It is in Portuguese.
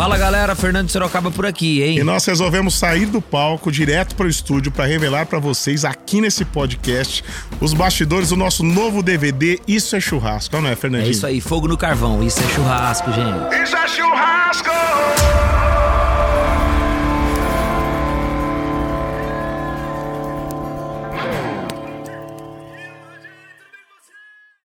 Fala galera, Fernando Sorocaba por aqui, hein? E nós resolvemos sair do palco direto para o estúdio para revelar para vocês aqui nesse podcast os bastidores do nosso novo DVD Isso é Churrasco, não é, é Fernandinho? É isso aí, fogo no carvão, isso é churrasco, gente. Isso é churrasco!